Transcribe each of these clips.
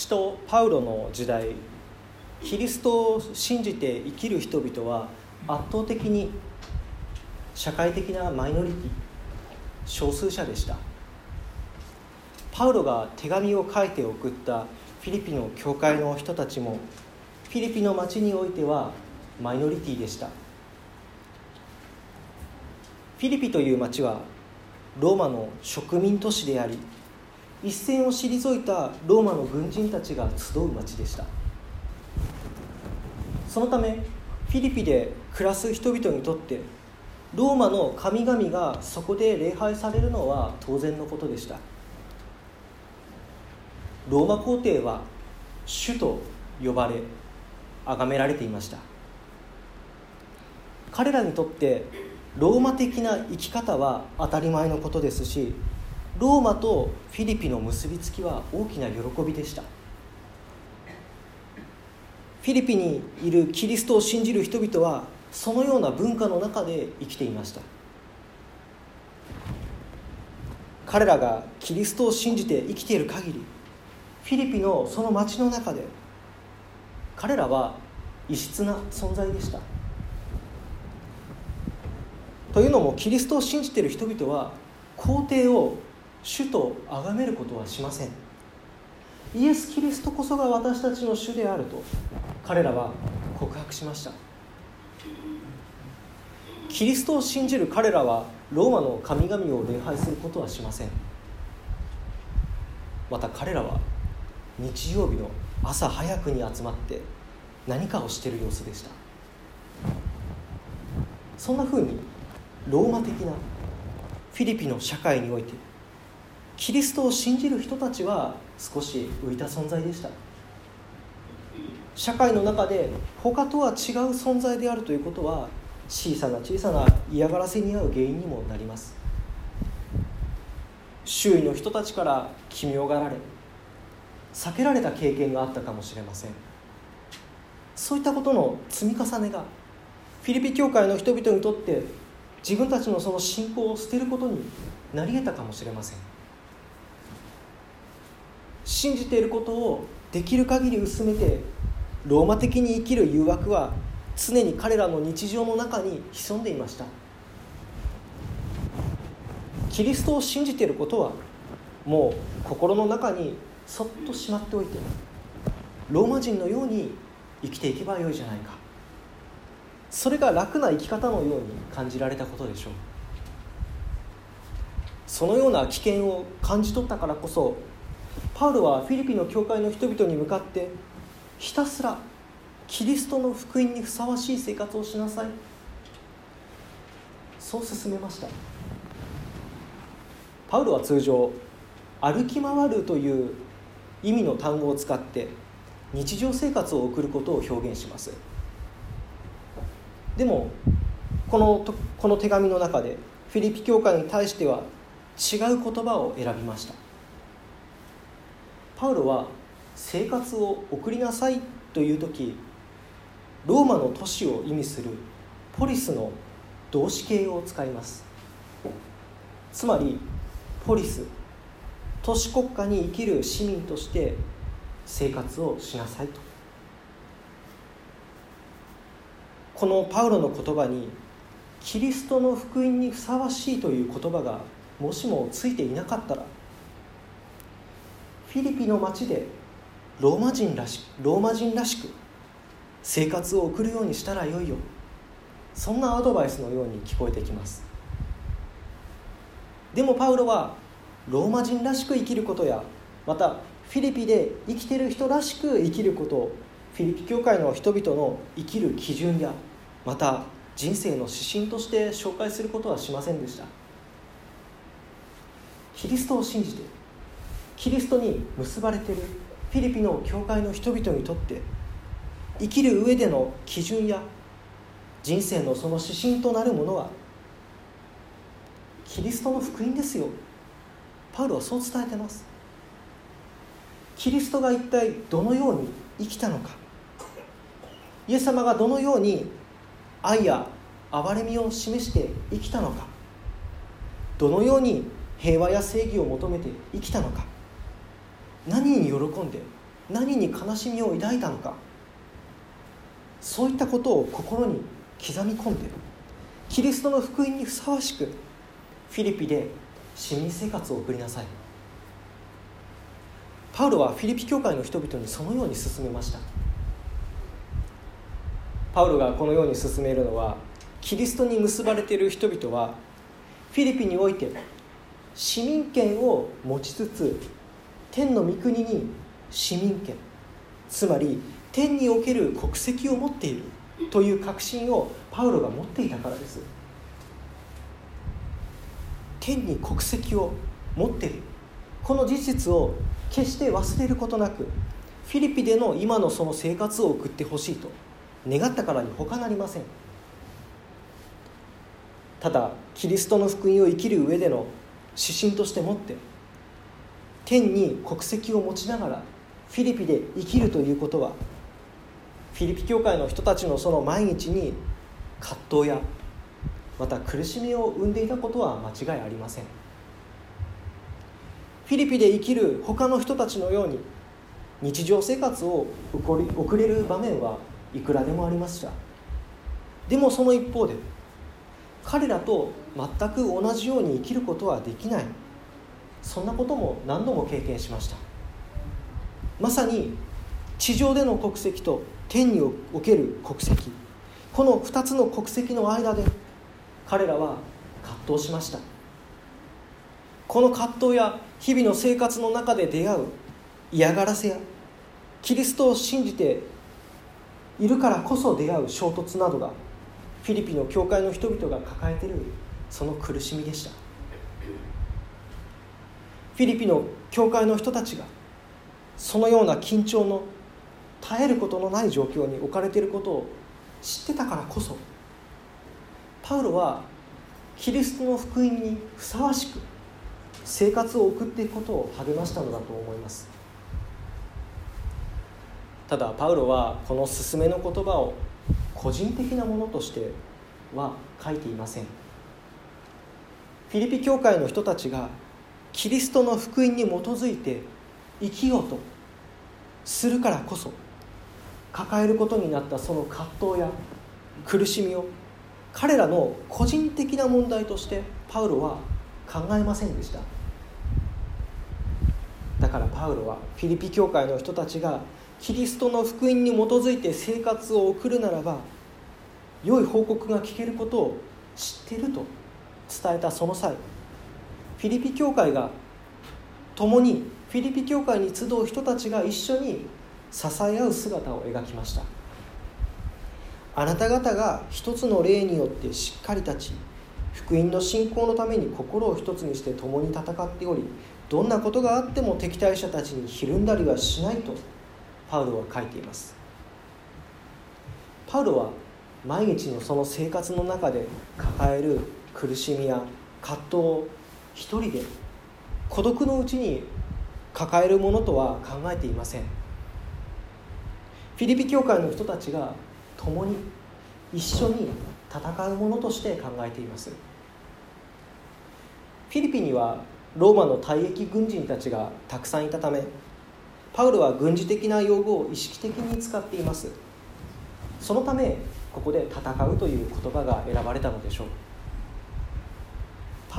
使徒パウロの時代キリストを信じて生きる人々は圧倒的に社会的なマイノリティ少数者でした。パウロが手紙を書いて送ったフィリピの教会の人たちもフィリピの町においてはマイノリティでした。フィリピという町はローマの植民都市であり一線を退いたローマの軍人たちが集う町でした。そのためフィリピで暮らす人々にとってローマの神々がそこで礼拝されるのは当然のことでした。ローマ皇帝は主と呼ばれ崇められていました。彼らにとってローマ的な生き方は当たり前のことですしローマとフィリピの結びつきは大きな喜びでした。フィリピにいるキリストを信じる人々はそのような文化の中で生きていました。彼らがキリストを信じて生きている限りフィリピのその町の中で彼らは異質な存在でした。というのもキリストを信じている人々は皇帝を主と崇めることはしません。イエス・キリストこそが私たちの主であると彼らは告白しました。キリストを信じる彼らはローマの神々を礼拝することはしません。また彼らは日曜日の朝早くに集まって何かをしている様子でした。そんなふうにローマ的なフィリピの社会においてキリストを信じる人たちは少し浮いた存在でした。社会の中で他とは違う存在であるということは小さな小さな嫌がらせに遭う原因にもなります。周囲の人たちから奇妙がられ避けられた経験があったかもしれません。そういったことの積み重ねがフィリピ教会の人々にとって自分たちのその信仰を捨てることになり得たかもしれません。信じていることをできる限り薄めてローマ的に生きる誘惑は常に彼らの日常の中に潜んでいました。キリストを信じていることはもう心の中にそっとしまっておいてローマ人のように生きていけばよいじゃないか。それが楽な生き方のように感じられたことでしょう。そのような危険を感じ取ったからこそパウロはフィリピンの教会の人々に向かってひたすらキリストの福音にふさわしい生活をしなさい。そう進めました。パウロは通常歩き回るという意味の単語を使って日常生活を送ることを表現します。でもこのこの手紙の中でフィリピ教会に対しては違う言葉を選びました。パウロは生活を送りなさいという時ローマの都市を意味するポリスの動詞形を使います。つまりポリス都市国家に生きる市民として生活をしなさいと。このパウロの言葉にキリストの福音にふさわしいという言葉がもしもついていなかったらフィリピの町でローマ人らしローマ人らしく生活を送るようにしたらよいよ。そんなアドバイスのように聞こえてきます。でもパウロはローマ人らしく生きることやまたフィリピで生きてる人らしく生きることフィリピ教会の人々の生きる基準やまた人生の指針として紹介することはしませんでした。キリストを信じてキリストに結ばれているフィリピンの教会の人々にとって生きる上での基準や人生のその指針となるものはキリストの福音ですよ。パウロはそう伝えてます。キリストが一体どのように生きたのか。イエス様がどのように愛や憐れみを示して生きたのか。どのように平和や正義を求めて生きたのか。何に喜んで何に悲しみを抱いたのか。そういったことを心に刻み込んでキリストの福音にふさわしくフィリピで市民生活を送りなさい。パウロはフィリピ教会の人々にそのように進めました。パウロがこのように進めるのはキリストに結ばれている人々はフィリピにおいて市民権を持ちつつ天の御国に市民権つまり天における国籍を持っているという確信をパウロが持っていたからです。天に国籍を持っている。この事実を決して忘れることなくフィリピでの今のその生活を送ってほしいと願ったからに他なりません。ただキリストの福音を生きる上での指針としてもって天に国籍を持ちながらフィリピで生きるということはフィリピ教会の人たちのその毎日に葛藤やまた苦しみを生んでいたことは間違いありません。フィリピで生きる他の人たちのように日常生活を送れる場面はいくらでもありましたでもその一方で彼らと全く同じように生きることはできない。そんなことも何度も経験しました。まさに地上での国籍と天における国籍。この2つの国籍の間で彼らは葛藤しました。この葛藤や日々の生活の中で出会う嫌がらせやキリストを信じているからこそ出会う衝突などがフィリピンの教会の人々が抱えているその苦しみでした。フィリピンの教会の人たちがそのような緊張の耐えることのない状況に置かれていることを知ってたからこそパウロはキリストの福音にふさわしく生活を送っていくことを励ましたのだと思います。ただパウロはこの勧めの言葉を個人的なものとしては書いていません。フィリピ教会の人たちがキリストの福音に基づいて生きようとするからこそ抱えることになったその葛藤や苦しみを彼らの個人的な問題としてパウロは考えませんでした。だからパウロはフィリピ教会の人たちがキリストの福音に基づいて生活を送るならば良い報告が聞けることを知っていると伝えたその際フィリピ教会が共にフィリピ教会に集う人たちが一緒に支え合う姿を描きました。あなた方が一つの霊によってしっかり立ち福音の信仰のために心を一つにして共に戦っておりどんなことがあっても敵対者たちにひるんだりはしないとパウロは書いています。パウロは毎日のその生活の中で抱える苦しみや葛藤一人で孤独のうちに抱えるものとは考えていません。フィリピ教会の人たちが共に一緒に戦うものとして考えています。フィリピンにはローマの退役軍人たちがたくさんいたためパウロは軍事的な用語を意識的に使っています。そのためここで戦うという言葉が選ばれたのでしょう。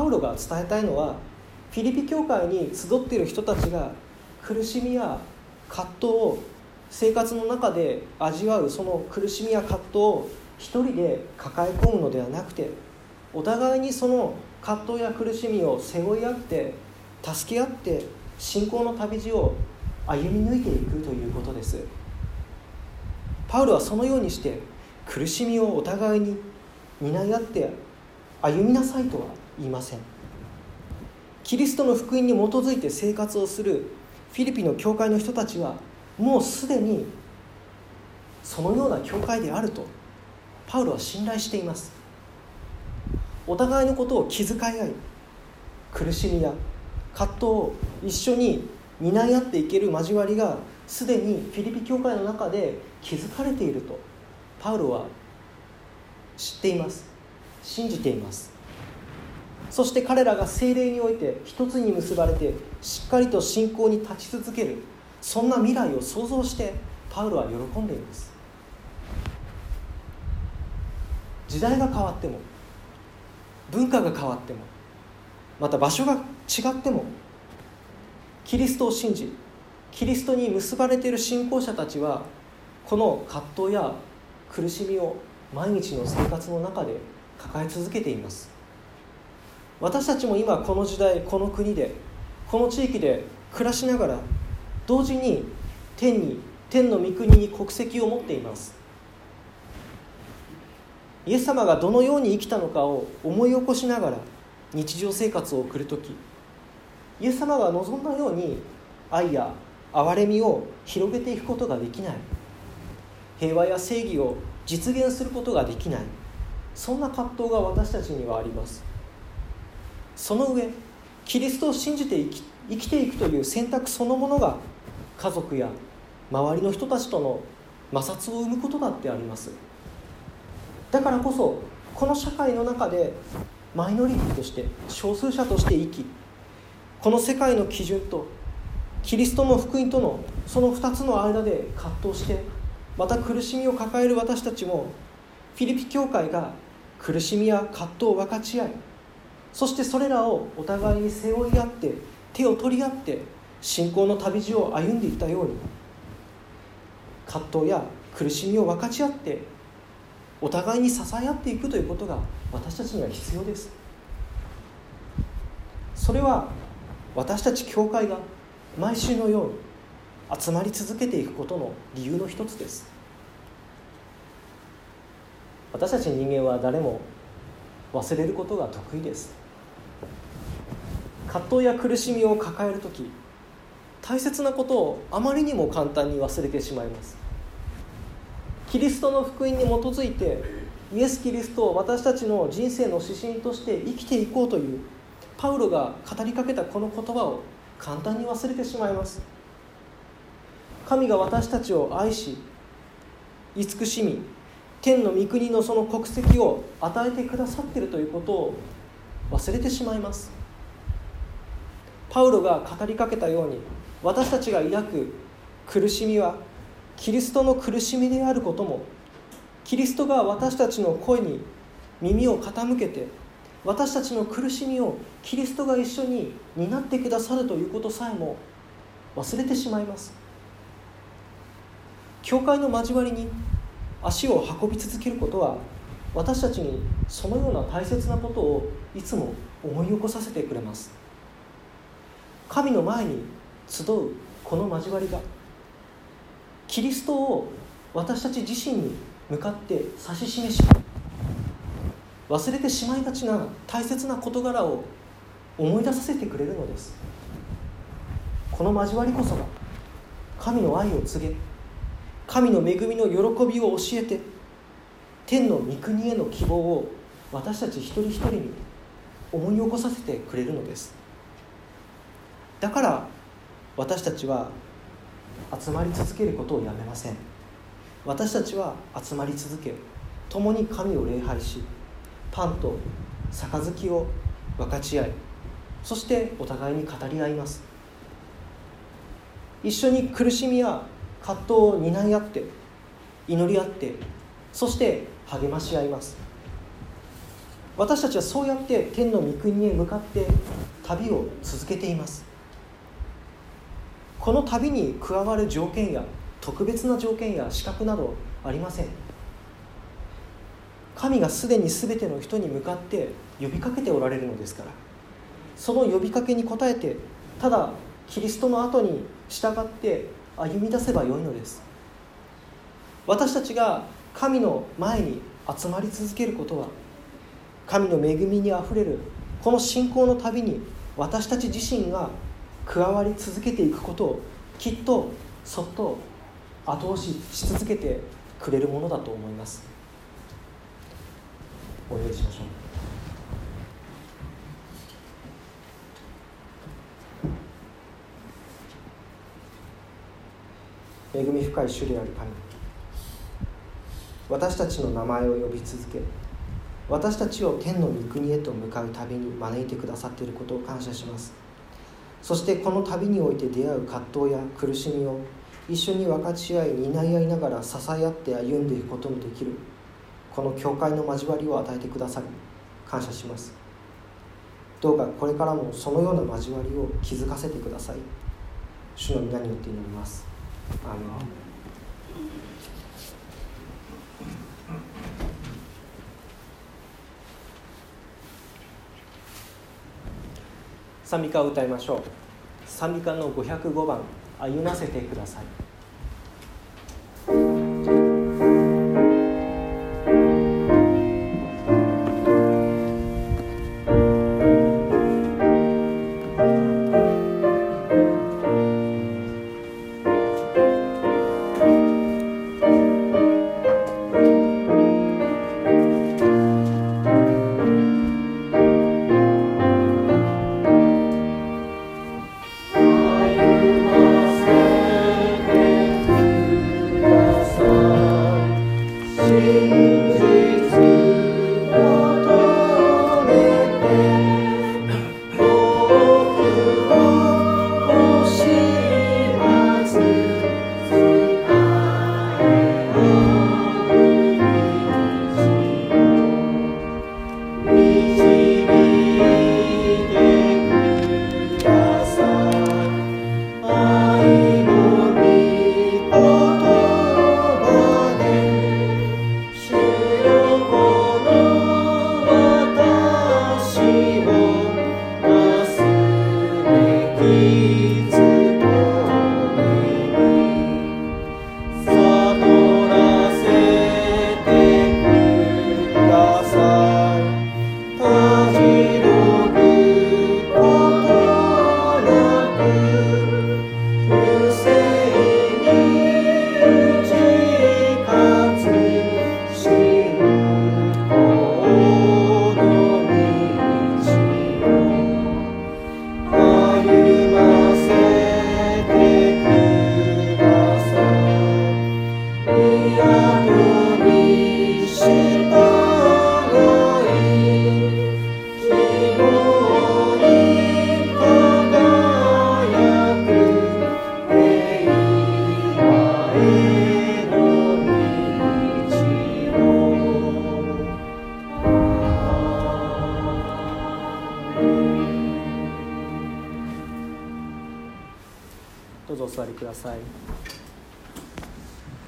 パウロが伝えたいのはフィリピ教会に集っている人たちが苦しみや葛藤を生活の中で味わうその苦しみや葛藤を一人で抱え込むのではなくてお互いにその葛藤や苦しみを背負い合って助け合って信仰の旅路を歩み抜いていくということです。パウロはそのようにして苦しみをお互いに担い合って歩みなさいとはいません。キリストの福音に基づいて生活をするフィリピンの教会の人たちはもうすでにそのような教会であるとパウロは信頼しています。お互いのことを気遣い合い苦しみや葛藤を一緒に担い合っていける交わりがすでにフィリピ教会の中で築かれているとパウロは知っています。信じています。そして彼らが精霊において一つに結ばれてしっかりと信仰に立ち続ける。そんな未来を想像してパウロは喜んでいます。時代が変わっても文化が変わってもまた場所が違ってもキリストを信じキリストに結ばれている信仰者たちはこの葛藤や苦しみを毎日の生活の中で抱え続けています。私たちも今この時代この国でこの地域で暮らしながら同時に天に天の御国に国籍を持っています。イエス様がどのように生きたのかを思い起こしながら日常生活を送る時イエス様が望んだように愛や憐れみを広げていくことができない。平和や正義を実現することができない。そんな葛藤が私たちにはあります。その上キリストを信じて生き生きていくという選択そのものが家族や周りの人たちとの摩擦を生むことだってあります。だからこそこの社会の中でマイノリティとして少数者として生きこの世界の基準とキリストの福音とのその2つの間で葛藤してまた苦しみを抱える私たちもフィリピ教会が苦しみや葛藤を分かち合いそしてそれらをお互いに背負い合って手を取り合って信仰の旅路を歩んでいったように葛藤や苦しみを分かち合ってお互いに支え合っていくということが私たちには必要です。それは私たち教会が毎週のように集まり続けていくことの理由の一つです。私たち人間は誰も忘れることが得意です。葛藤や苦しみを抱える時大切なことをあまりにも簡単に忘れてしまいます。キリストの福音に基づいてイエス・キリストを私たちの人生の指針として生きていこうというパウロが語りかけたこの言葉を簡単に忘れてしまいます。神が私たちを愛し慈しみ天の御国のその国籍を与えてくださっているということを忘れてしまいます。パウロが語りかけたように私たちが抱く苦しみはキリストの苦しみであることもキリストが私たちの声に耳を傾けて私たちの苦しみをキリストが一緒に担ってくださるということさえも忘れてしまいます。教会の交わりに足を運び続けることは私たちにそのような大切なことをいつも思い起こさせてくれます。神の前に集うこの交わりがキリストを私たち自身に向かって指し示し忘れてしまいがちな大切な事柄を思い出させてくれるのです。この交わりこそが神の愛を告げ神の恵みの喜びを教えて天の御国への希望を私たち一人一人に思い起こさせてくれるのです。だから私たちは集まり続けることをやめません。私たちは集まり続け共に神を礼拝しパンと杯を分かち合いそしてお互いに語り合います。一緒に苦しみや葛藤を担い合って祈り合ってそして励まし合います。私たちはそうやって天の御国へ向かって旅を続けています。この旅に加わる条件や特別な条件や資格などありません。神がすでに全ての人に向かって呼びかけておられるのですから。その呼びかけに応えてただキリストの後に従って歩み出せばよいのです。私たちが神の前に集まり続けることは神の恵みにあふれるこの信仰の旅に私たち自身が加わり続けていくことをきっとそっと後押しし続けてくれるものだと思います。お祈りしましょう。恵み深い主である神私たちの名前を呼び続け私たちを天の御国へと向かう旅に招いてくださっていることを感謝します。そしてこの旅において出会う葛藤や苦しみを一緒に分かち合い担い合いながら支え合って歩んでいくことのできる。この教会の交わりを与えてくださり感謝します。どうかこれからもそのような交わりを築かせてください。主の皆によって祈ります。アー賛美歌を歌いましょう。賛美歌の505番「歩ませてください」ど